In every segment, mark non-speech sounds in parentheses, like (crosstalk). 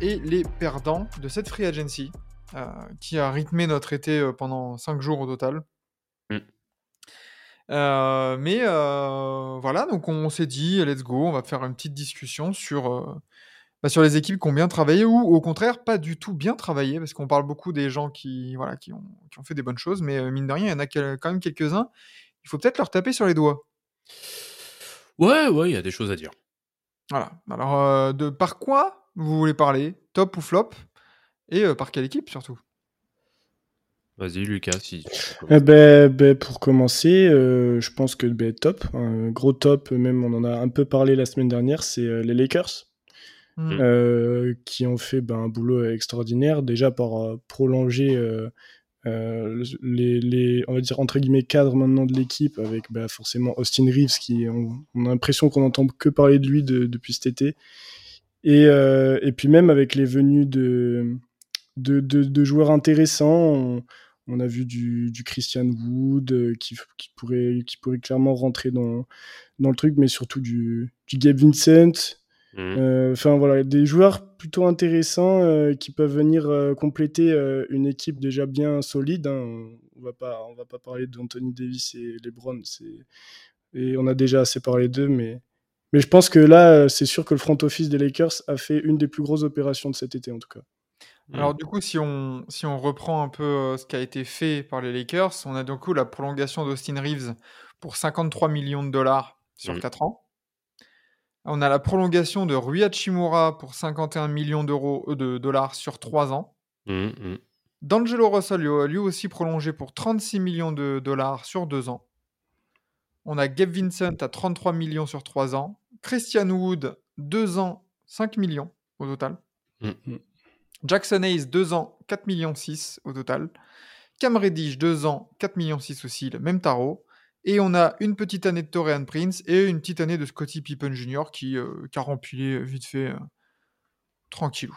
Et les perdants de cette free agency euh, qui a rythmé notre été euh, pendant 5 jours au total. Mm. Euh, mais euh, voilà, donc on s'est dit, let's go, on va faire une petite discussion sur, bah, sur les équipes qui ont bien travaillé ou au contraire pas du tout bien travaillé, parce qu'on parle beaucoup des gens qui, voilà, qui, ont, qui ont fait des bonnes choses, mais mine de rien, il y en a quand même quelques-uns. Il faut peut-être leur taper sur les doigts. Ouais, ouais, il y a des choses à dire. Voilà. Alors, de par quoi vous voulez parler Top ou flop Et euh, par quelle équipe surtout? Vas-y, Lucas, si. Eh ben, ben, pour commencer, euh, je pense que ben, top, un gros top, même on en a un peu parlé la semaine dernière, c'est euh, les Lakers, Hmm. euh, qui ont fait ben, un boulot extraordinaire, déjà par euh, prolonger euh, euh, les, les, on va dire, entre guillemets, cadres maintenant de l'équipe, avec ben, forcément Austin Reeves, qui on, on a l'impression qu'on n'entend que parler de lui de- depuis cet été. Et, euh, et puis même avec les venues de, de, de, de joueurs intéressants, on, on a vu du, du Christian Wood euh, qui, qui, pourrait, qui pourrait clairement rentrer dans, dans le truc, mais surtout du, du Gabe Vincent. Mhm. Euh, Enfin voilà, des joueurs plutôt intéressants euh, qui peuvent venir compléter une équipe déjà bien solide. hein. On va pas, on va pas parler d'Anthony Davis et LeBron, c'est et on a déjà assez parlé d'eux, mais mais je pense que là, euh, c'est sûr que le front office des Lakers a fait une des plus grosses opérations de cet été en tout cas. Alors du coup, si on, si on reprend un peu euh, ce qui a été fait par les Lakers, on a du coup la prolongation d'Austin Reeves pour 53 millions de dollars sur Mhm. 4 ans. On a la prolongation de Rui Hachimura pour 51 millions d'euros euh, de dollars sur 3 ans. Mhm, mhm. D'Angelo Russell, lui lui aussi prolongé pour 36 millions de dollars sur 2 ans. On a Gabe Vincent à 33 millions sur 3 ans. Christian Wood, 2 ans, 5 millions au total. Mm. Jackson Hayes, 2 ans, 4 millions 6 au total. Cam Reddish, 2 ans, 4 millions 6 aussi, le même tarot. Et on a une petite année de Torian Prince et une petite année de Scottie Pippen Jr. qui, euh, qui a rempilé vite fait euh, tranquillou.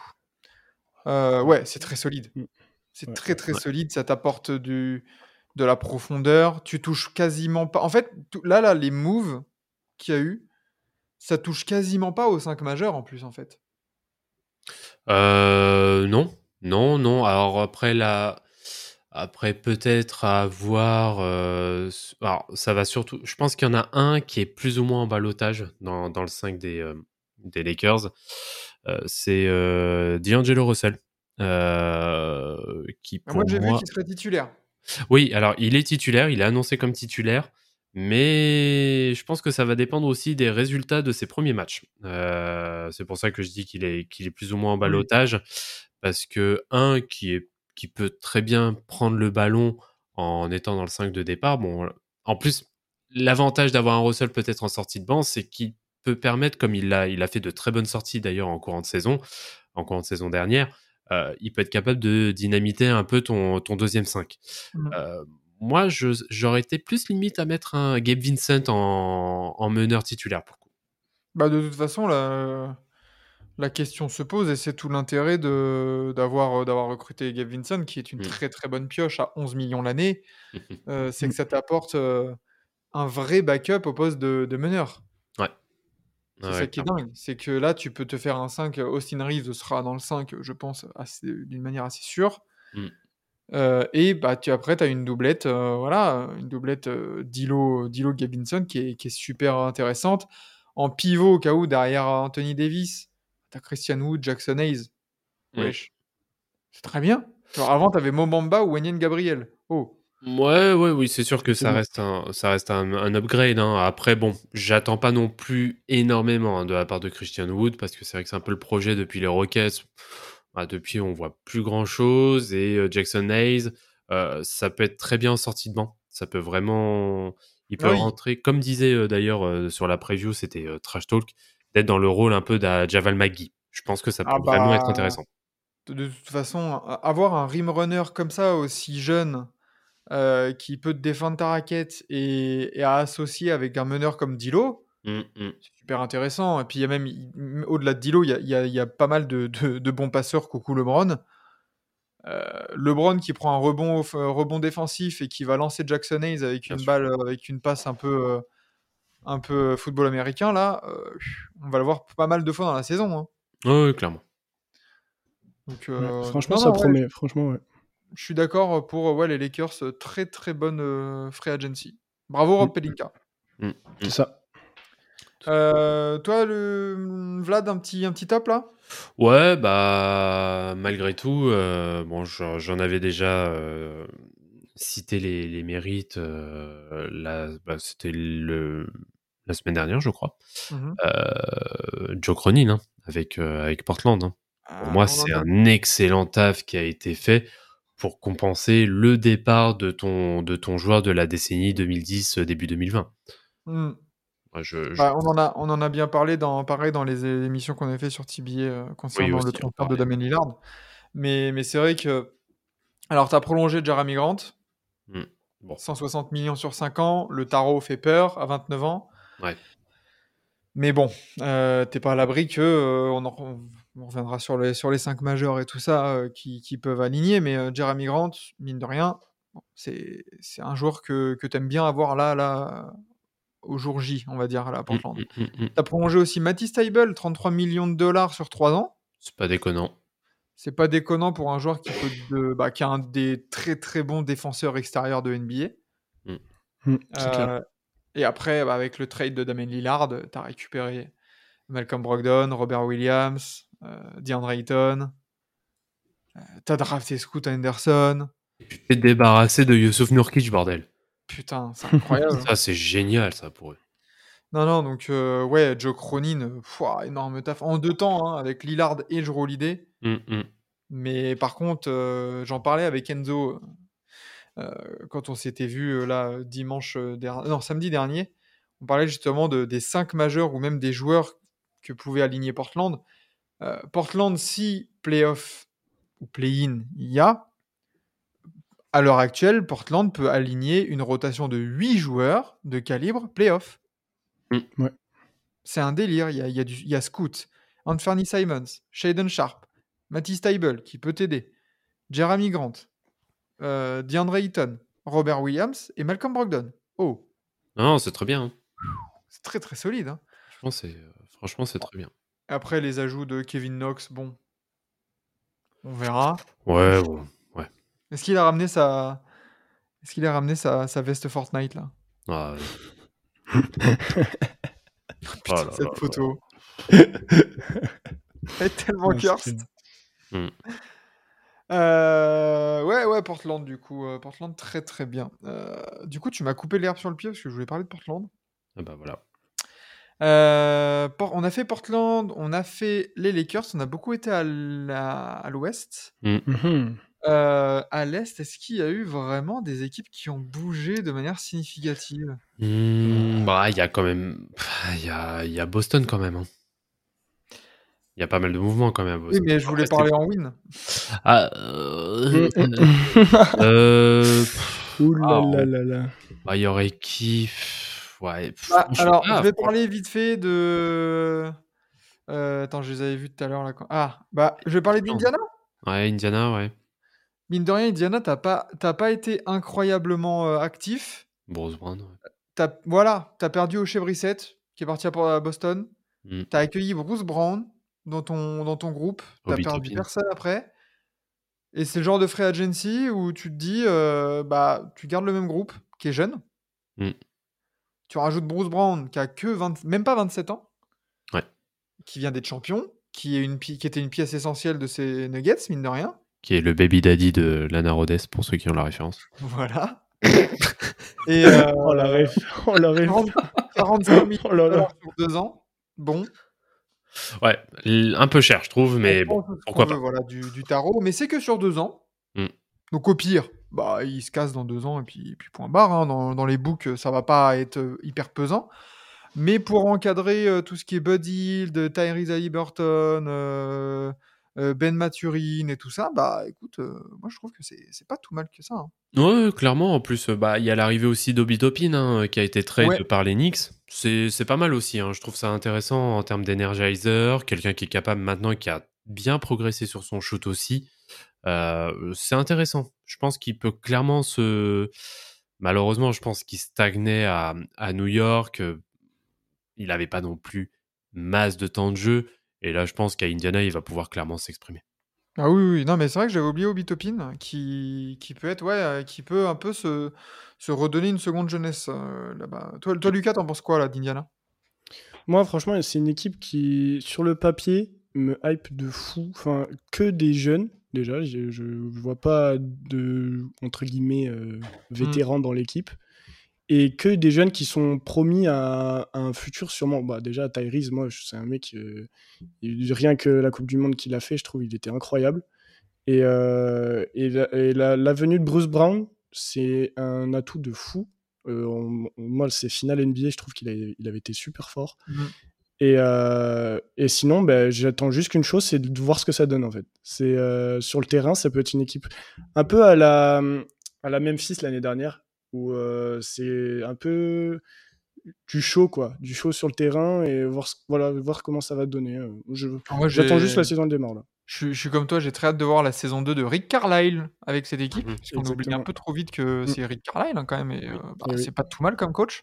Euh, ouais, c'est très solide. Mm. C'est Ouais, très très ouais. solide, ça t'apporte du, de la profondeur, tu touches quasiment pas. En fait, là, là, les moves qu'il y a eu, ça touche quasiment pas aux 5 majeurs en plus, en fait. Euh, non, non, non. Alors après la, après peut-être à voir. euh, Alors ça va surtout. Je pense qu'il y en a un qui est plus ou moins en balotage dans, dans le 5 des euh, des Lakers. Euh, c'est D'Angelo Russell. qui Ah, pour Moi, j'ai vu qu'il serait titulaire. Oui, alors il est titulaire, il est annoncé comme titulaire, mais je pense que ça va dépendre aussi des résultats de ses premiers matchs. Euh, c'est pour ça que je dis qu'il est, qu'il est plus ou moins en balotage, parce que un qui, est, qui peut très bien prendre le ballon en étant dans le 5 de départ, bon, en plus, l'avantage d'avoir un Russell peut-être en sortie de banc, c'est qu'il peut permettre, comme il a, il a fait de très bonnes sorties d'ailleurs en courant de saison, en courant de saison dernière, euh, il peut être capable de dynamiter un peu ton, ton deuxième 5. Mhm. Euh, moi, j'aurais été plus limite à mettre un Gabe Vincent en, en meneur titulaire pour le coup. Bah, de toute façon, la, la question se pose et c'est tout l'intérêt d'avoir euh, d'avoir recruté Gabe Vincent, qui est une Mm. très très bonne pioche à 11 millions l'année. (laughs) Euh, c'est Mm. que ça t'apporte un vrai backup au poste de, de meneur. C'est Ouais, ça qui est dingue. C'est que là, tu peux te faire un 5. Austin Reeves sera dans le 5, je pense, d'une manière assez sûre. Mm. Euh, et bah, tu, après, tu as une doublette, euh, voilà, une doublette euh, Dilo, Dilo Gabinson qui est, qui est super intéressante. En pivot, au cas où, derrière Anthony Davis, tu as Christian Wood, Jackson Hayes. Mm. Wesh. C'est très bien. Genre, avant, tu avais Momamba ou Wenyen Gabriel. Oh. Ouais, ouais, oui, c'est sûr que ça reste un, ça reste un, un upgrade. hein. Après, bon, j'attends pas non plus énormément hein, de la part de Christian Wood parce que c'est vrai que c'est un peu le projet depuis les Rockets. Bah, depuis, on voit plus grand chose. Et euh, Jackson Hayes, euh, ça peut être très bien en sortie de banc. Ça peut vraiment. Il peut Ah oui. rentrer, comme disait euh, d'ailleurs sur la preview, c'était Trash Talk, d'être dans le rôle un peu d'un Javal McGee. Je pense que ça peut Ah vraiment être bah, intéressant. de toute façon, avoir un rim runner comme ça, aussi jeune, heu, qui peut te défendre ta raquette et et à associer avec un meneur comme D'Lo, Mmh, mmh. c'est super intéressant et puis il y a même au-delà de D'Lo, il y a il y a il y a pas mal de de de bons passeurs, coucou LeBron. Heu, LeBron qui prend un rebond off rebond défensif et qui va lancer Jackson Hayes avec Bien une sûr. balle, heu, avec une passe un peu, un peu football américain là, on va le voir pas mal de fois dans la saison, hein. Ouais, clairement. Donc Ouais, heu, franchement, non, ça non, ouais, promet. Franchement, ouais. Je suis d'accord pour, ouais, les Lakers, très, très bonne, free agency. Bravo Rob Mmh. Pelinka. Mmh, C'est mmh. ça. Heu, toi le, Vlad, un petit un petit top là? Ouais, bah, malgré tout, bon, j'en avais déjà, cité les les mérites, bah, c'était le la semaine dernière, je crois. Mmh Joe Cronin, hein, avec, avec Portland, hein. Pour Ah, moi, c'est un excellent taf qui a été fait pour compenser le départ de ton de ton joueur de la décennie 2010, début 2020. Mmh. Moi, je je Bah, on en a on en a bien parlé dans pareil dans les émissions qu'on avait fait sur TBA, heu, Oui, concernant le aussi, transfert de. Damian Lillard. Mais mais c'est vrai que alors tu as prolongé Jerami Grant. Mmh. Bon. 160 millions sur 5 ans, le tarot fait peur à 29 ans. Ouais. Mais bon, heu, tu es pas à l'abri que, heu, on en on reviendra sur les sur les 5 majeurs et tout ça, heu, qui qui peuvent aligner, mais heu, Jerami Grant, mine de rien, bon, c'est c'est un joueur que que tu aimes bien avoir là là, au jour J, on va dire, là, à Mmh, Portland. mmh, mmh, mmh. Tu as prolongé aussi Matisse Thybulle, 33 millions de dollars sur 3 ans. C'est pas déconnant. C'est pas déconnant pour un joueur qui peut bah, qui est un des très, très bons défenseurs extérieurs de NBA. C'est clair. Heu et après, bah, avec le trade de Damian Lillard, tu as récupéré Malcolm Brogdon, Robert Williams, DeAndre Ayton. Heu, tu as drafté Scoot Henderson. Tu t'es débarrassé de Youssouf Nurkic, bordel. Putain, c'est incroyable. (laughs) Ça, c'est génial, ça, pour eux. Non, non, donc heu, ouais, Joe Cronin, énorme taf. En 2 temps, hein, avec Lillard et Jrue Holiday. Mmh, mmh. Mais par contre, j'en parlais avec Enzo, quand on s'était heu, là, dimanche, heu, der non, samedi dernier. On parlait justement de des 5 majeurs ou même des joueurs que pouvait aligner Portland. Heu, Portland, si play-off ou play-in il y a à l'heure actuelle, Portland peut aligner une rotation de 8 joueurs de calibre play-off. Mmh. Ouais. C'est un délire. Il y a il y a y a Scoot, Anthony Simons, Shaedon Sharpe, Matisse Thybulle qui peut t'aider, Jerami Grant, heu, DeAndre Ayton, Robert Williams et Malcolm Brogdon. Oh! Non, c'est très bien, hein. C'est très, très solide, hein. Franchement, c'est, heu, franchement, c'est très bien. Après les ajouts de Kevin Knox, bon on verra. Ouais, bon, ouais. Est-ce qu'il a ramené sa est-ce qu'il a ramené sa sa veste Fortnite là? Ah, ouais. Putain, (laughs) Oh là cette là photo. (laughs) Elle est tellement Ouais, cursed. Mmh. Heu, ouais, ouais, Portland du coup, heu, Portland très, très bien. Heu, du coup, tu m'as coupé l'herbe sur le pied parce que je voulais parler de Portland. Ah bah, voilà. Por on a fait Portland, on a fait les Lakers, on a beaucoup été à l'ouest. Mmh. Mmh Heu, à l'est, est-ce qu'il y a eu vraiment des équipes qui ont bougé de manière significative? Mmh, bah, il y a quand même il y a il y a Boston quand même, hein. Il y a pas mal de mouvements quand même à Oui, mais je voulais Après, parler en win. ah, heu, heu, (laughs) Ouh là ah, là on là là. bah, il y aurait qui? Ouais, Bah, franchement alors, je vais parler vite fait de heu, attends, je les avais vus tout à l'heure là ah, bah, je vais parler d'Indiana. Ouais, Indiana, ouais. Mine de rien, Indiana, tu as pas pas été incroyablement, heu, actif. Bruce Brown, ouais. Tu as voilà, tu as perdu Oshae Brissett qui est parti à Boston. Mmh. Tu as accueilli Bruce Brown dans ton dans ton groupe. Tu as Obi perdu personne après. Et c'est le genre de free agency où tu te dis, heu, bah, tu gardes le même groupe qui est jeune. Mmh. Tu rajoutes Bruce Brown qui a que 20 même pas 27 ans. Ouais. Qui vient d'être champion, qui est une pi qui était une pièce essentielle de ces Nuggets, mine de rien. Qui est le baby daddy de Lana Rhodes, pour ceux qui ont la référence. Voilà. (laughs) Et heu, Oh la ref, oh la ref. 40 45 000 Oh là là. sur 2 ans. Bon. Ouais, un peu cher, je trouve, mais On bon, pourquoi qu'on veut, pas. voilà, du du tarot, mais c'est que sur 2 ans. Mmh. Donc au pire, bah, il se casse dans 2 ans et puis puis point barre, hein. Dans dans les books, ça va pas être, heu, hyper pesant. Mais pour encadrer euh, tout ce qui est Bud Hill, Tyrese Haliburton, euh, euh, Ben Maturin et tout ça, bah écoute, euh, moi je trouve que c'est c'est pas tout mal que ça. hein. Ouais, clairement. En plus, euh, bah, il y a l'arrivée aussi d'Obi Topin, hein, qui a été trade Ouais. par les Knicks. C'est c'est pas mal aussi. hein. Je trouve ça intéressant en termes d'energizer. Quelqu'un qui est capable maintenant, qui a bien progressé sur son shoot aussi. Euh, c'est intéressant. Je pense qu'il peut clairement se. Malheureusement, je pense qu'il stagnait à, à New York. Euh, Il n'avait pas non plus masse de temps de jeu. Et là, je pense qu'à Indiana, il va pouvoir clairement s'exprimer. Ah oui, oui, non, mais c'est vrai que j'avais oublié Obi Toppin, qui, qui peut être, ouais, euh, qui peut un peu se, se redonner une seconde jeunesse euh, là-bas. Toi, toi, Lucas, t'en penses quoi là d'Indiana? Moi, franchement, c'est une équipe qui, sur le papier, me hype de fou. Enfin, que des jeunes, déjà. Je, je vois pas de, entre guillemets, euh, vétérans dans l'équipe. Et que des jeunes qui sont promis à, à un futur sûrement. Bah, déjà, Tyrese, moi, c'est un mec, euh, rien que la Coupe du Monde qu'il a fait, je trouve il était incroyable. Et, euh, et, la, et la- la venue de Bruce Brown, c'est un atout de fou. Euh, on- on- moi, ces finales NBA, je trouve qu'il il avait été super fort. Mhm. Et, euh, et sinon, ben, j'attends juste qu'une chose, c'est de voir ce que ça donne en fait. C'est euh, sur le terrain, ça peut être une équipe un peu à la à la Memphis l'année dernière, où euh, c'est un peu du show quoi, du show sur le terrain et voir ce- voilà voir comment ça va donner. J'attends juste la saison démarre là. Je, suis- je suis comme toi, j'ai très hâte de voir la saison 2 de Rick Carlisle avec cette équipe. Mhm. Parce qu'on oublie un peu trop vite que Mm. c'est Rick Carlisle hein, quand même, et, euh, bah, oui. c'est pas tout mal comme coach.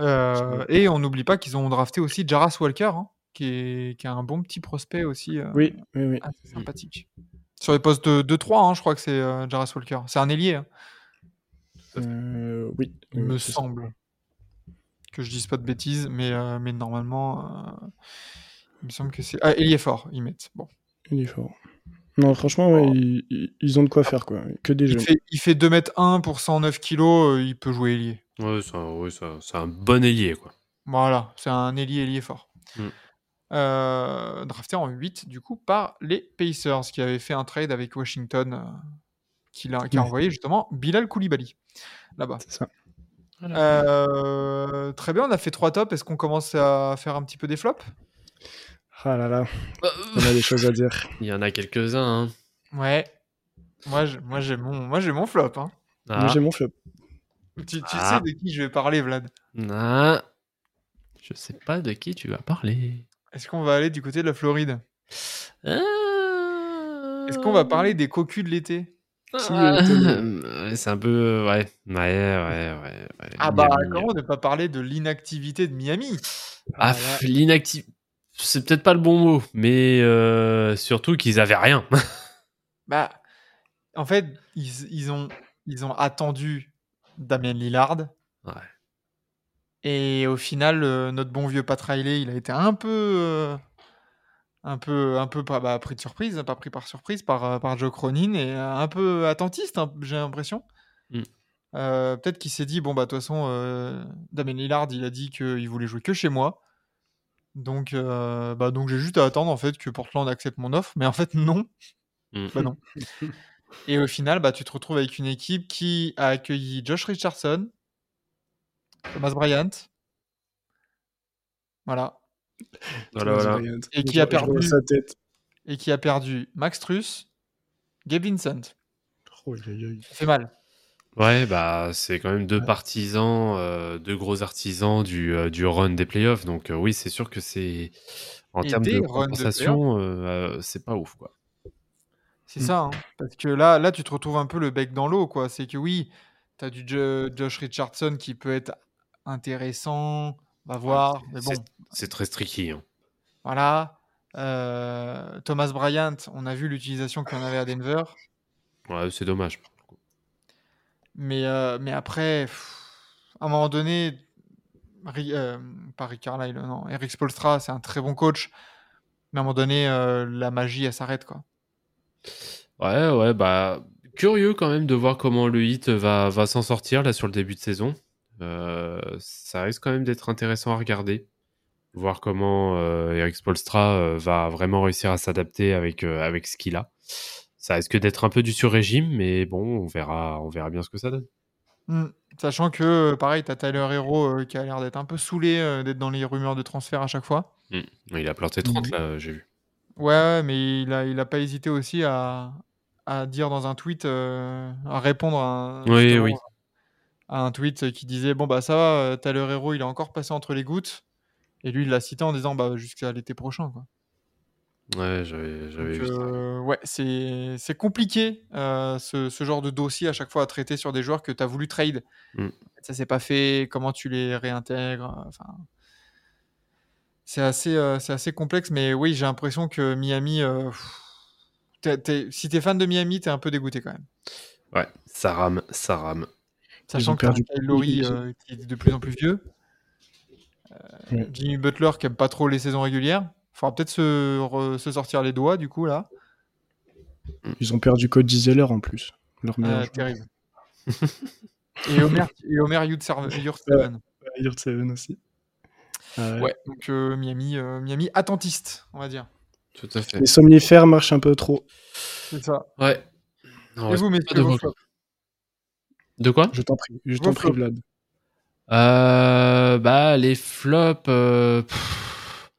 Euh, et on n'oublie pas qu'ils ont drafté aussi Jarras Walker, hein, qui, est, qui a un bon petit prospect aussi. euh, Oui, oui, oui. assez sympathique. Sur les postes de 2-3, hein, je crois que c'est euh, Jarras Walker. C'est un ailier, hein, oui, il me ça. semble. Que je dise pas de bêtises, mais, mais normalement, il me semble que c'est. Ah, ailier fort, ils mettent. Bon. Il est fort. Non, franchement, ouais, ils, ont de quoi faire quoi. Que des Il jeunes. fait, il fait 2m1 pour 109 kg, il peut jouer ailier. Ouais, c'est un, ouais, un- c'est un bon ailier, quoi. Voilà, c'est un ailier ailier fort. Mm. Euh, drafté en 8 du coup par les Pacers qui avaient fait un trade avec Washington euh, qui, l'a- qui a Ouais. envoyé justement Bilal Koulibaly là-bas. C'est ça. Euh, très bien, on a fait trois tops. Est-ce qu'on commence à faire un petit peu des flops? Ah là là, Euh, on a des choses à dire. (laughs) Il y en a quelques-uns. hein. Ouais. Moi, je- moi j'ai mon, moi j'ai mon flop. hein. Moi, Ah, j'ai mon flop. Tu, tu Ah. sais de qui je vais parler, Vlad? Ah. Je sais pas de qui tu vas parler. Est-ce qu'on va aller du côté de la Floride? Ah. Est-ce qu'on va parler des cocus de l'été? Ah, ouais, C'est un peu. Ouais, ouais, ouais, ouais. ouais. Ah bah Miami. comment ne pas parler de l'inactivité de Miami? Ah, l'inactif. C'est peut-être pas le bon mot, mais euh, surtout qu'ils avaient rien. (laughs) Bah, en fait, ils, ils ont, ils ont attendu Damien Lillard. Ouais. Et au final, euh, notre bon vieux Pat Riley, il a été un peu, euh, un peu, un peu pas bah, pris de surprise, pas pris par surprise par, euh, par Joe Cronin et un peu attentiste, hein, j'ai l'impression. Mm. Euh, Peut-être qu'il s'est dit bon bah de toute façon, Damien Lillard, il a dit qu'il voulait jouer que chez moi. Donc, bah, donc j'ai juste à attendre en fait que Portland accepte mon offre, mais en fait non. Mm. Bah non. (laughs) Et au final, bah, tu te retrouves avec une équipe qui a accueilli Josh Richardson, Thomas Bryant. Voilà. Voilà, voilà. Et qui a perdu- sa tête. Et qui a perdu Max Truss, Gabe Vincent. Oh. Ça fait mal. Ouais, bah, c'est quand même deux Ouais. partisans, euh, deux gros artisans du, euh, du run des playoffs. Donc, euh, oui, c'est sûr que c'est. En termes de compensation, euh, euh, c'est pas ouf, quoi. C'est Mm. ça. hein. Parce que là, là, tu te retrouves un peu le bec dans l'eau. quoi. C'est que oui, tu as du Jo- Josh Richardson qui peut être intéressant. On va voir. Mais bon, C'est- très tricky. hein. voilà. Euh, Thomas Bryant, on a vu l'utilisation en avait à Denver. Ouais, c'est dommage. Mais, euh, mais après, pff, à un moment donné, Ri- euh, pas Rick Carlisle, non, Eric Spolstra, c'est un très bon coach. Mais à un moment donné, la magie, elle s'arrête. quoi. Ouais, ouais, bah. Curieux quand même de voir comment le hit va, va s'en sortir là sur le début de saison. Euh, ça risque quand même d'être intéressant à regarder. Voir comment euh, Eric Spolstra euh, va vraiment réussir à s'adapter avec, avec ce qu'il a. Ça risque d'être un peu du sur-régime, mais bon, on verra, on verra bien ce que ça donne. Hmm. Sachant que, pareil, tu as Tyler Hero qui a l'air d'être un peu saoulé d'être dans les rumeurs de transfert à chaque fois. Mm. Il a planté 30 Mhm. là, j'ai vu. Ouais, ouais, mais il a, il a pas hésité aussi à, à dire dans un tweet, euh, à répondre à un, Oui, justement, oui. à un tweet qui disait Bon, bah ça va, euh, Tyler Hero, il est encore passé entre les gouttes. Et lui, il l'a cité en disant Bah, jusqu'à l'été prochain. Quoi. Ouais, j'avais vu ça. euh, ouais, c'est c'est compliqué euh, ce, ce genre de dossier à chaque fois à traiter sur des joueurs que tu as voulu trade. Mm. Ça s'est pas fait, comment tu les réintègres. Enfin, c'est assez, euh, c'est assez complexe, mais oui, j'ai l'impression que Miami. euh, pff, t'es- t'es- si t'es fan de Miami, t'es un peu dégoûté quand même. Ouais, ça rame, ça rame. Sachant que t'as aussi. euh, qui est de plus en plus vieux. Euh, Ouais. Jimmy Butler qui aime pas trop les saisons régulières. Faudra peut-être se, re- se sortir les doigts du coup là. Ils ont perdu Cody Zeller en plus. Leur meilleur Euh, joueur. terrible. (laughs) et Homer, et Homer. Yurtseven. (laughs) Yurtseven aussi. Ouais, donc euh, Miami, euh, Miami attentiste, on va dire. Tout à fait. Les somnifères marchent un peu trop. C'est ça. Ouais. Non, et vous, messieurs, de vos vote. flops De quoi? Je t'en prie, je t'en prie. Vlad. Euh, bah les flops, euh, pff,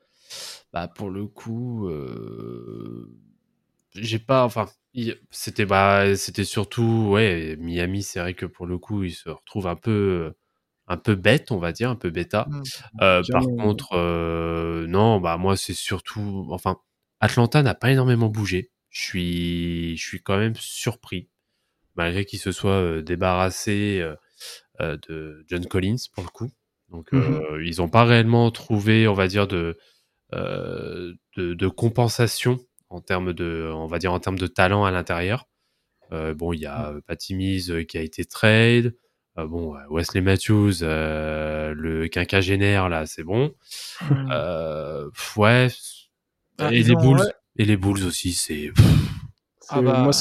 bah pour le coup, euh, j'ai pas, enfin, c'était bah c'était surtout ouais Miami, c'est vrai que pour le coup il se retrouve un peu un peu bête, on va dire, un peu bêta. Mm. Euh, Bien, par contre, euh, non, bah moi c'est surtout, enfin, Atlanta n'a pas énormément bougé. Je suis, je suis quand même surpris, malgré qu'il se soit euh, débarrassé de John Collins pour le coup. Donc euh, ils n'ont pas réellement trouvé, on va dire, de, de, de compensation en termes de, on va dire en termes de talent à l'intérieur. Bon, il y a euh, Patty Mills euh, qui a été trade. Euh, bon, Wesley Matthews, euh, le quinquagénaire là, c'est bon. Ouais. Ah, et les Bulls. ouais. Et les Bulls aussi, c'est. Ah bah, moi,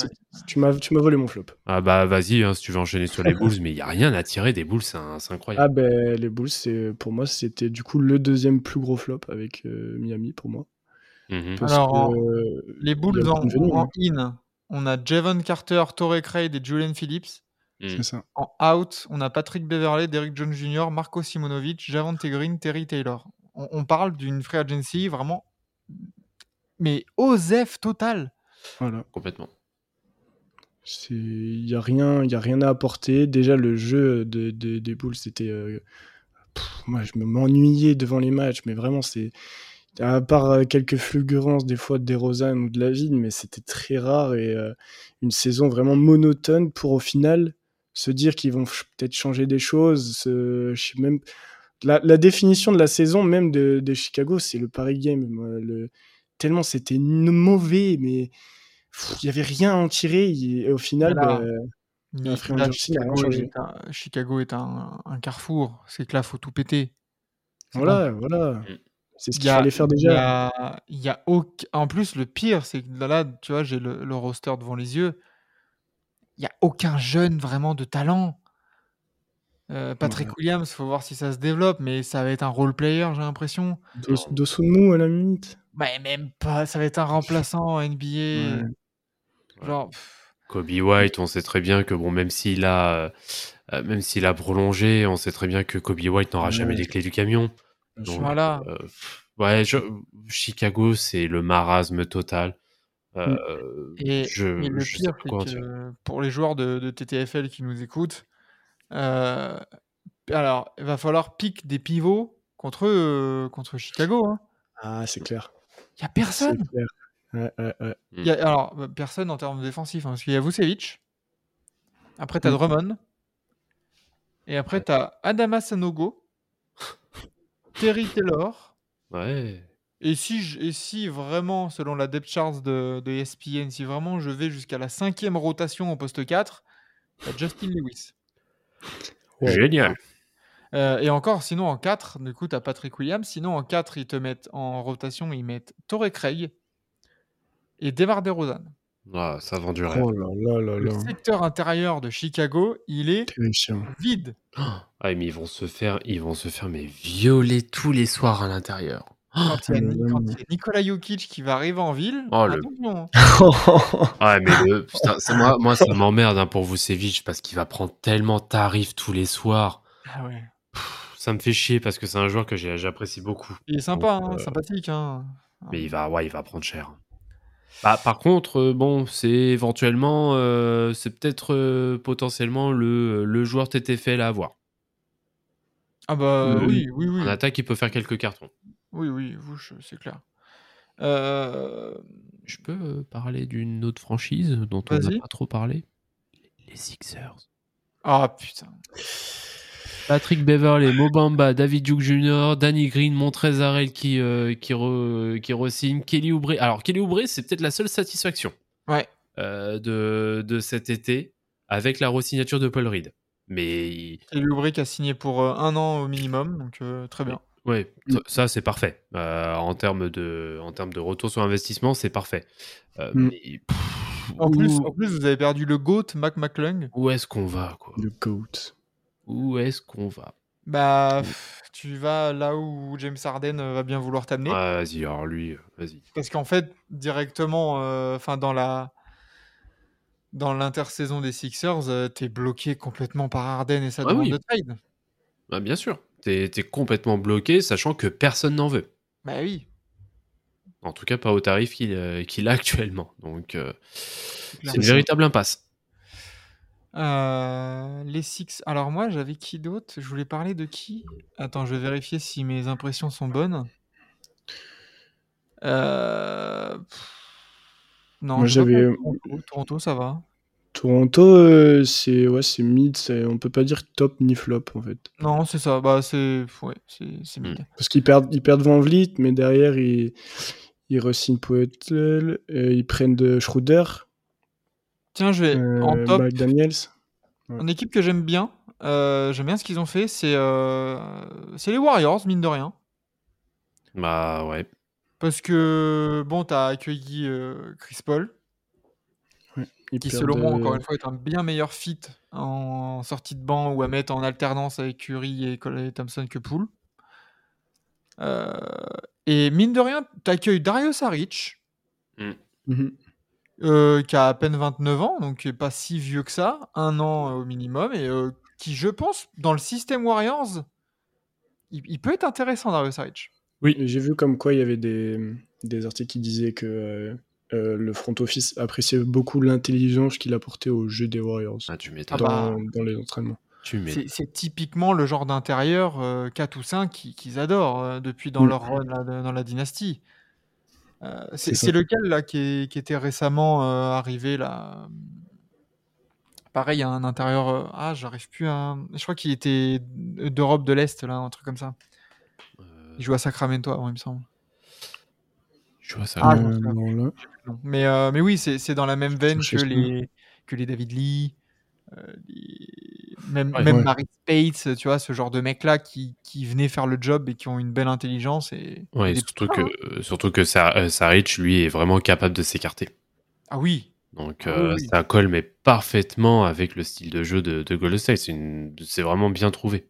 tu m'as tu m'as volé mon flop. Ah bah vas-y, hein, si tu veux enchaîner sur les Bulls, mais il y a rien à tirer des Bulls, c'est un- c'est Ah incroyable. ben les Bulls, c'est pour moi c'était du coup le deuxième plus gros flop avec euh, Miami pour moi. Parce Alors, que, euh, Les Bulls en, Benvenu, en hein. in, on a Javon Carter, Torrey Craig et Julian Phillips. Mm. C'est ça. En out, on a Patrick Beverley, Derrick Jones Jr., Marco Simonovic, Javante Green, Terry Taylor. On, on parle d'une free agency vraiment, mais OZEF total. Voilà. Complètement. C'est il y a rien, il y a rien à apporter. Déjà le jeu de, de- des Bulls c'était euh, moi je me m'ennuyais devant les matchs, mais vraiment c'est à part euh, quelques fulgurances des fois de DeRozan ou de Lavigne, mais c'était très rare et euh, une saison vraiment monotone pour au final se dire qu'ils vont peut-être changer des choses. se- je sais même la, la définition de la saison même de, de Chicago, c'est le Paris Game. moi, le- tellement c'était mauvais, mais il y avait rien à en tirer. Et, au final, Voilà. bah, là, Chicago, est un, Chicago est un, un carrefour. C'est que là, faut tout péter. Voilà, voilà. Mm. C'est ce Il y qu'il a- fallait faire il y déjà. a- il y a aucun- En plus, le pire, c'est que là, là, tu vois, j'ai le, le roster devant les yeux. Il n'y a aucun jeune vraiment de talent. Euh, Patrick Voilà. Williams, faut voir si ça se développe, mais ça va être un role player, j'ai l'impression. Dos- Dosunmu à la minute. Mais même pas, ça va être un remplaçant en NBA. Ouais. Genre, pff, Kobe White, on sait très bien que bon, même s'il a, euh, euh, même s'il a prolongé, on sait très bien que Kobe White n'aura Ouais. jamais les clés du camion. Donc, voilà. euh, ouais, je- Chicago, c'est le marasme total. Euh, Et, je, et le je pire, c'est que pour les joueurs de, de TTFL qui nous écoutent, euh, alors, il va falloir pique des pivots contre, euh, contre Chicago. hein. Ah, c'est clair. Il n'y a personne. clair. Ouais, ouais, ouais. Il y a- alors, bah, personne en termes défensifs, hein, parce qu'il y a Vucevic. Après, tu as Mm. Drummond. Et après, tu as Adama Sanogo. (laughs) Terry Taylor. Ouais. Et si, je- et si vraiment, selon la depth chart de, de ESPN, si vraiment je vais jusqu'à la cinquième rotation au poste 4, tu as Justin Lewis. Ouais. Génial. Euh, et encore, sinon en 4, du coup, tu as Patrick Williams. Sinon en 4, ils te mettent en rotation, ils mettent Torrey Craig et Demar DeRozan. Ah, ça vend du rêve. Oh là là là Le secteur intérieur de Chicago, il est vide. Ah, mais ils vont se faire, ils vont se faire mais violer tous les soirs à l'intérieur. Quand il y a, Ni- vraiment. quand il y a Nikola Jokic qui va arriver en ville, Oh, le-. (laughs) Ouais, mais le, putain, c'est moi, moi, ça m'emmerde hein, pour Vucevic parce qu'il va prendre tellement tarif tous les soirs. Ah ouais. Ça me fait chier parce que c'est un joueur que j'ai- j'apprécie beaucoup. Il est sympa, Donc, hein, euh, sympathique. Hein. Mais il va, ouais, il va prendre cher. Bah, par contre, euh, bon, c'est éventuellement, euh, c'est peut-être euh, potentiellement le, le joueur TTFL à avoir. Ah bah Euh, oui, oui, oui. En attaque, il peut faire quelques cartons. Oui, oui, vous, je- c'est clair. Euh, Je peux euh, parler d'une autre franchise dont on n'a Vas-y. pas trop parlé? Les Sixers. Ah putain. Patrick Beverley, Mobamba, David Duke Jr., Danny Green, Montrezarel qui, euh, qui, re- qui re-signe, Kelly Oubre. Alors, Kelly Oubre, c'est peut-être la seule satisfaction Ouais. euh, de, de cet été avec la re-signature de Paul Reed. Mais il- Et Lubrick a signé pour euh, un an au minimum, donc euh, très bien. Ouais, ça, ça, c'est parfait. Euh, en, termes de, en termes de retour sur investissement, c'est parfait. Euh, Mm. mais, pff, En plus, où, en plus, vous avez perdu le GOAT, Mac McClung. où est-ce qu'on va quoi? Le GOAT. Où est-ce qu'on va? Bah, pff, tu vas là où James Harden euh, va bien vouloir t'amener. Ah, Vas-y, alors lui, vas-y. Parce qu'en fait, directement, euh, enfin dans la dans l'intersaison des Sixers, euh, t'es bloqué complètement par Harden et sa Ah demande oui. de trade. Ah, bien sûr. T'es es complètement bloqué, sachant que personne n'en veut. Bah oui. En tout cas, pas au tarif qu'il euh, a (laughs) actuellement. Donc, euh, c'est une véritable impasse. Euh, les Six. Alors moi, j'avais qui d'autre? Je voulais parler de qui? Attends, je vais vérifier si mes impressions sont bonnes. Euh, Non, Moi, j'avais- parlé de Toronto. Toronto, ça va. Toronto, euh, c'est ouais, c'est mid, c'est- on peut pas dire top ni flop en fait. Non, c'est ça. Bah, c'est ouais, c'est c'est Hmm. mid. Parce qu'ils perdent, ils perdent Van Vliet, mais derrière ils, ils re-signent Poeltl, euh, ils prennent de Schroeder, Tiens, je vais euh, en top. McDaniels. Une équipe que j'aime bien. euh, j'aime bien ce qu'ils ont fait. C'est euh, c'est les Warriors, mine de rien. Bah ouais. Parce que bon, t'as accueilli euh, Chris Paul. Qui selon moi, encore une fois, est un bien meilleur fit en sortie de banc ou à mettre en alternance avec Curry et Thompson que Poole. Euh, et mine de rien, t'accueilles Dario Saric, mhm. euh, qui a à peine 29 ans, donc qui est pas si vieux que ça, un an euh, au minimum, et euh, qui, je pense, dans le système Warriors, il, il peut être intéressant, Dario Saric. Et J'ai vu comme quoi il y avait des, des articles qui disaient que euh, euh, le front office appréciait beaucoup l'intelligence qu'il apportait au jeu des Warriors Ah, tu. Ah dans, bah. dans les entraînements. C'est typiquement le genre d'intérieur euh, 4 ou 5 qui- qu'ils adorent euh, depuis dans Mm. leur run là, dans la dynastie. Euh, c'est lequel là qui, est- qui était récemment euh, arrivé là? Pareil, un intérieur. euh, ah, j'arrive plus à. Je crois qu'il était d'Europe de l'Est là, un truc comme ça. Euh, Il joue à Sacramento avant, il me semble. Je vois ça. Ah, Euh, non. Non. Mais, euh, mais oui, c'est c'est dans la même veine que ça. les, que les David Lee, euh, les- même, Ouais. même Ouais. Marie Spates, tu vois, ce genre de mecs-là qui, qui venaient faire le job et qui ont une belle intelligence. Et, Ouais, et des surtout que, euh, surtout que euh, Saric, lui, est vraiment capable de s'écarter. Ah oui, Donc, Ah euh, oui, oui. ça colle mais parfaitement avec le style de jeu de, de Golden State. C'est une- C'est vraiment bien trouvé.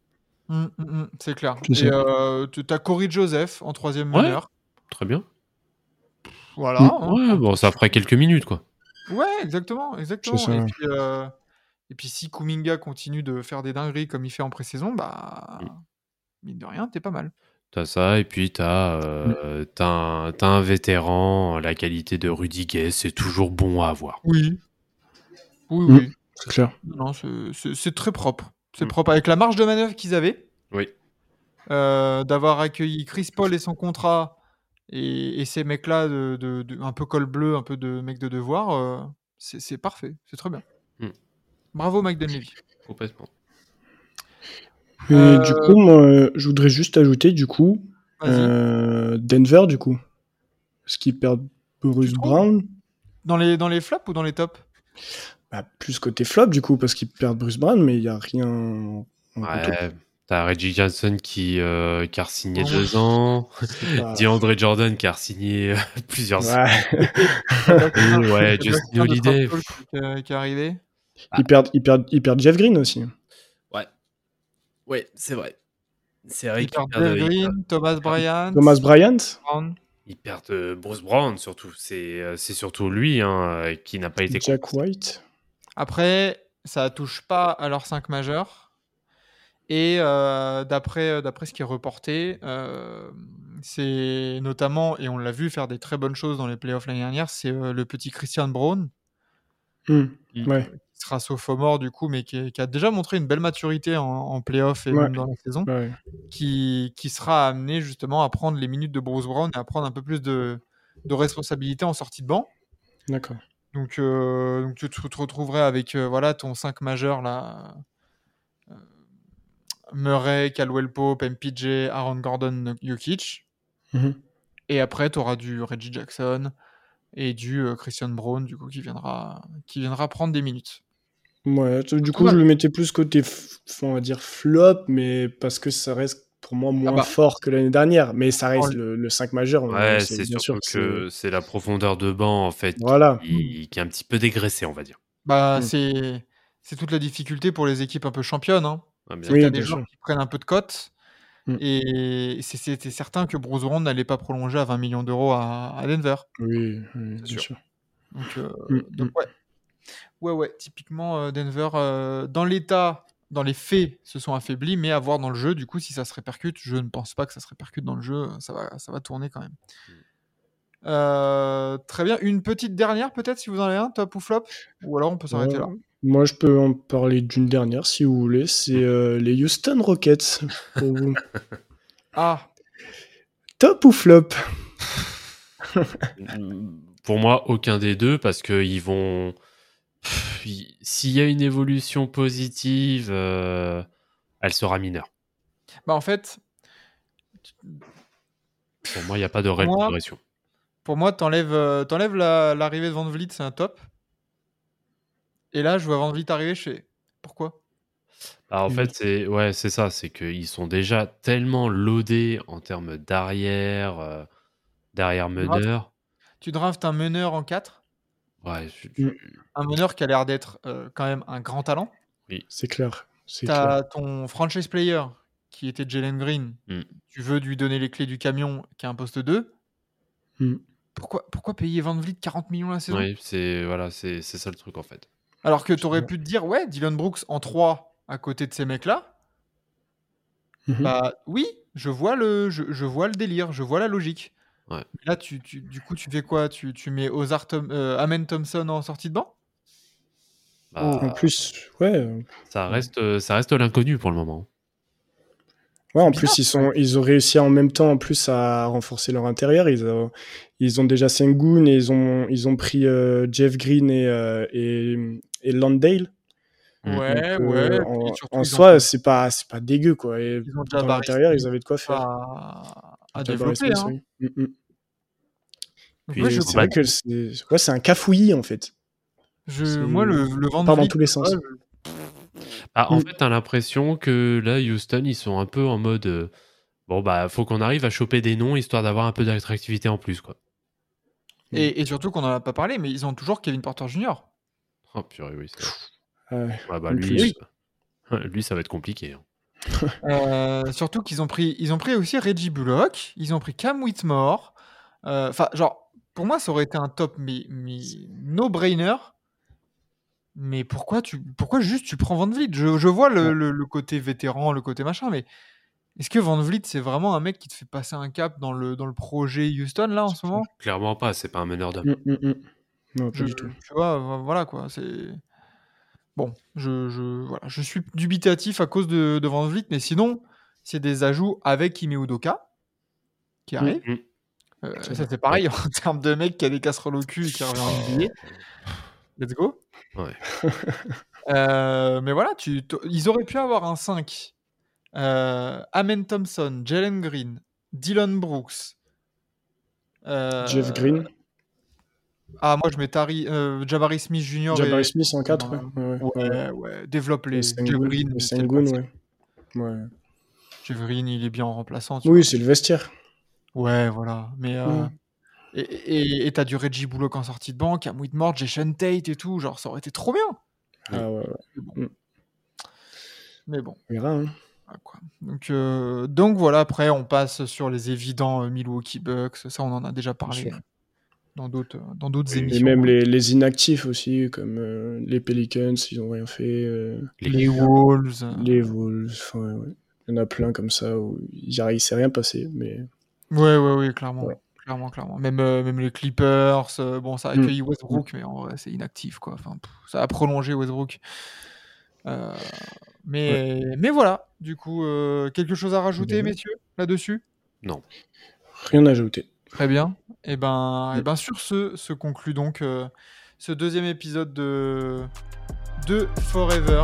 Hum, hum, hum, c'est clair. Et ça. euh, tu as Corey Joseph en troisième Ouais. meneur. Très bien. Voilà. Mm. hein. Ouais, bon, ça ferait quelques minutes, quoi. Ouais, exactement, exactement. Et puis, euh, et puis si Kuminga continue de faire des dingueries comme il fait en pré-saison, bah mine de rien, t'es pas mal. T'as ça, et puis t'as euh, t'as un, t'as un vétéran, la qualité de Rudy Gay, c'est toujours bon à avoir. Oui. Oui, Mm. oui. C'est clair. Non, c'est- très propre. C'est Mm. propre. Avec la marge de manœuvre qu'ils avaient, Oui. euh, d'avoir accueilli Chris Paul et son contrat, et, et ces mecs-là, de, de- de- un peu col bleu, un peu de mecs de devoir, euh, c'est parfait. C'est très bien. Mm. Bravo, Mike Dunleavy. Complètement. Et Euh, du coup, moi, je voudrais juste ajouter, du coup, euh, Denver, du coup. Parce qu'ils perdent Bruce Brown? Dans, les, dans les flops ou dans les tops? Bah, plus côté flop, du coup, parce qu'ils perdent Bruce Brown, mais il n'y a rien en. Ouais. T'as Reggie Johnson qui, euh, qui a signé Oh. deux ans. (laughs) C'est pas- (laughs) DeAndre Jordan qui a signé euh, (laughs) plusieurs Ouais. Et ouais, Il y a Justin Holiday. qui, est- arrivé. Ils, perdent, ils, perdent, ils perdent Jeff Green aussi. Ouais, c'est vrai. C'est vrai Ils perdent perdent, perdent- Green, Thomas Bryant, Thomas Bryant Brown. ils perdent, euh, Bruce Brown surtout. C'est euh, c'est surtout lui hein, euh, qui n'a pas été Jack White Après, ça touche pas à leurs 5 majeurs. Et euh, d'après euh, d'après ce qui est reporté, euh, c'est notamment, et on l'a vu faire des très bonnes choses dans les playoffs l'année dernière, c'est euh, le petit Christian Brown, Hmm, Mm. Ouais, qui sera sophomore du coup, mais qui, qui a déjà montré une belle maturité en, en playoff et Ouais. même dans la saison, ouais. qui, qui sera amené justement à prendre les minutes de Bruce Brown et à prendre un peu plus de, de responsabilité en sortie de banc. D'accord. Donc, euh, donc tu te retrouverais avec euh, voilà, ton 5 majeur là. Murray, Caldwell Pope, MPJ, Aaron Gordon, Jokic. Mhm. Et après, tu auras du Reggie Jackson et du euh, Christian Brown, du coup, qui viendra, qui viendra prendre des minutes. Ouais, du coup, Ouais. je le mettais plus côté, f- on va dire, flop, mais parce que ça reste pour moi moins bah. fort que l'année dernière. Mais ça reste le, le 5 majeur. Ouais, c'est sûr surtout que c'est la profondeur de banc en fait Voilà. qui, qui est un petit peu dégraissée, on va dire. Bah, Mm. c'est, c'est toute la difficulté pour les équipes un peu championnes. Hein. Ah, bien C'est Oui, que t'as bien des sûr. qui prennent un peu de cote. Mm. Et c'est- c'était certain que Bruce Brown n'allait pas prolonger à 20 millions d'euros à, à Denver. Oui, oui, bien sûr. sûr. Donc, euh, Mm, donc ouais. Ouais, ouais, typiquement euh, Denver, euh, dans l'état, dans les faits, se sont affaiblis, mais à voir dans le jeu, du coup, si ça se répercute, je ne pense pas que ça se répercute dans le jeu, ça va, ça va tourner quand même. Euh, très bien, une petite dernière peut-être, si vous en avez un, top ou flop? Ou alors on peut s'arrêter là. Moi, je peux en parler d'une dernière si vous voulez. C'est euh, les Houston Rockets. Pour vous. (laughs) Ah, Top ou flop? (laughs) Pour moi, aucun des deux parce que ils vont. S'il y a une évolution positive, euh, elle sera mineure. bah en fait, Pour moi, il n'y a pas de réelle progression. pour moi, t'enlèves euh, t'enlèves la- l'arrivée de Van Vliet, c'est un top. Et là, je vois Van Vliet arriver, je fais pourquoi? Ah, en Oui. fait, c'est ouais, c'est ça, c'est qu'ils sont déjà tellement loadés en termes d'arrière, euh, d'arrière meneur. Tu draftes un meneur en 4, Ouais, je- Mm. je- un meneur qui a l'air d'être euh, quand même un grand talent. C'est clair. C'est Tu clair. as ton franchise player qui était Jalen Green. Mm. Tu veux lui donner les clés du camion qui a un poste 2. Mm. Pourquoi, pourquoi payer Van Vliet 40 millions la saison? Ouais, c'est voilà, c'est c'est ça le truc en fait. Alors que tu aurais pu te dire, ouais, Dylan Brooks en 3 à côté de ces mecs-là. Mhm. Bah oui, je vois, le, je, je vois le délire, je vois la logique. Ouais. Là, tu, tu- du coup, tu fais quoi? Tu, tu mets Ozar Tom- euh, Amen Thompson en sortie de banc? Bah, En plus, ouais. euh, ça reste euh, ça reste l'inconnu pour le moment. Ouais, en plus, ils, sont, ils ont réussi en même temps en plus à renforcer leur intérieur. Ils ont, ils ont déjà Sengun et ils ont, ils ont pris euh, Jeff Green et, euh, et, et Landale. Mm. Ouais, Donc, ouais. euh, et en surtout, soi, ont c'est pas, c'est pas dégueu. Quoi. Et Ils ont déjà dans l'intérieur, ils avaient de quoi faire. à, à développer. Hein. oui. Mm, mm. Je, Et C'est vrai que c'est ouais, c'est un cafouillis en fait. je- c'est- moi, le, le part dans tous les sens. ouais, Ah, en Mm. fait, t'as l'impression que là, Houston, ils sont un peu en mode euh, bon bah faut qu'on arrive à choper des noms histoire d'avoir un peu d'attractivité en plus quoi. Et, et surtout qu'on en a pas parlé, mais ils ont toujours Kevin Porter Jr. Oh purée, oui. Ah bah lui, euh, (laughs) lui, ça va être compliqué. hein. Euh, surtout qu'ils ont pris, ils ont pris aussi Reggie Bullock, ils ont pris Cam Whitmore. Euh, Enfin, genre, pour moi, ça aurait été un top, mais, mais no-brainer. Mais pourquoi tu, pourquoi juste tu prends Van Vliet? Je, je vois le, Ouais. le- le côté vétéran, le côté machin, mais est-ce que Van Vliet c'est vraiment un mec qui te fait passer un cap dans le, dans le projet Houston là en ce moment? Clairement pas, c'est pas un meneur d'homme. Mm, mm, mm. Non, pas je, du tout. Tu vois, vo- voilà quoi. C'est bon. Je, je, voilà, je suis dubitatif à cause de, de Van Vliet, mais sinon, c'est des ajouts avec Ime Udoka qui arrive. Mm. Euh, C'est ça c'est pareil (laughs) en termes de mec qui a des casseroles au cul et qui revient en NBA. Let's go. Ouais. (laughs) Euh, mais voilà, tu, ils auraient pu avoir un 5. Euh, Amen Thompson, Jalen Green, Dylan Brooks. euh, Jeff Green, Ah, moi je mets Tari, euh, Jabari Smith Jr. Jabari et- Smith en 4. Ouais, ouais, ouais. Développe les passé. ouais. ouais. Il est bien en remplaçant. Oui, c'est le vestiaire. Ouais, voilà. Mais euh, Mm. et t'as du Reggie Bullock en sortie de banque, Cam Whitmore, Jason Tate et tout, genre ça aurait été trop bien. Ah ouais, ouais. Mais bon. Mm. Mais bon. On verra. hein. Quoi. Donc, euh, donc voilà, après on passe sur les évidents euh, Milwaukee Bucks, ça on en a déjà parlé. Euh, dans d'autres dans d'autres Et émissions. même les, les inactifs aussi, comme euh, les Pelicans, ils ont rien fait. euh, Les. Wolves. euh, les Wolves, enfin, ouais. il y en a plein comme ça où il il s'est rien passé. Mais Ouais, ouais, ouais, clairement. Ouais. Clairement, clairement. Même, euh, même les Clippers, euh, bon, ça a Mm. accueilli Westbrook, mais en vrai, c'est inactif, quoi. Enfin, pff, ça a prolongé Westbrook. Euh, mais, mais voilà, du coup, euh, quelque chose à rajouter, messieurs, là-dessus? Non. rien à ajouter. Très bien. Et ben, Mm. et ben sur ce, se conclut donc euh, ce deuxième épisode de, de Forever.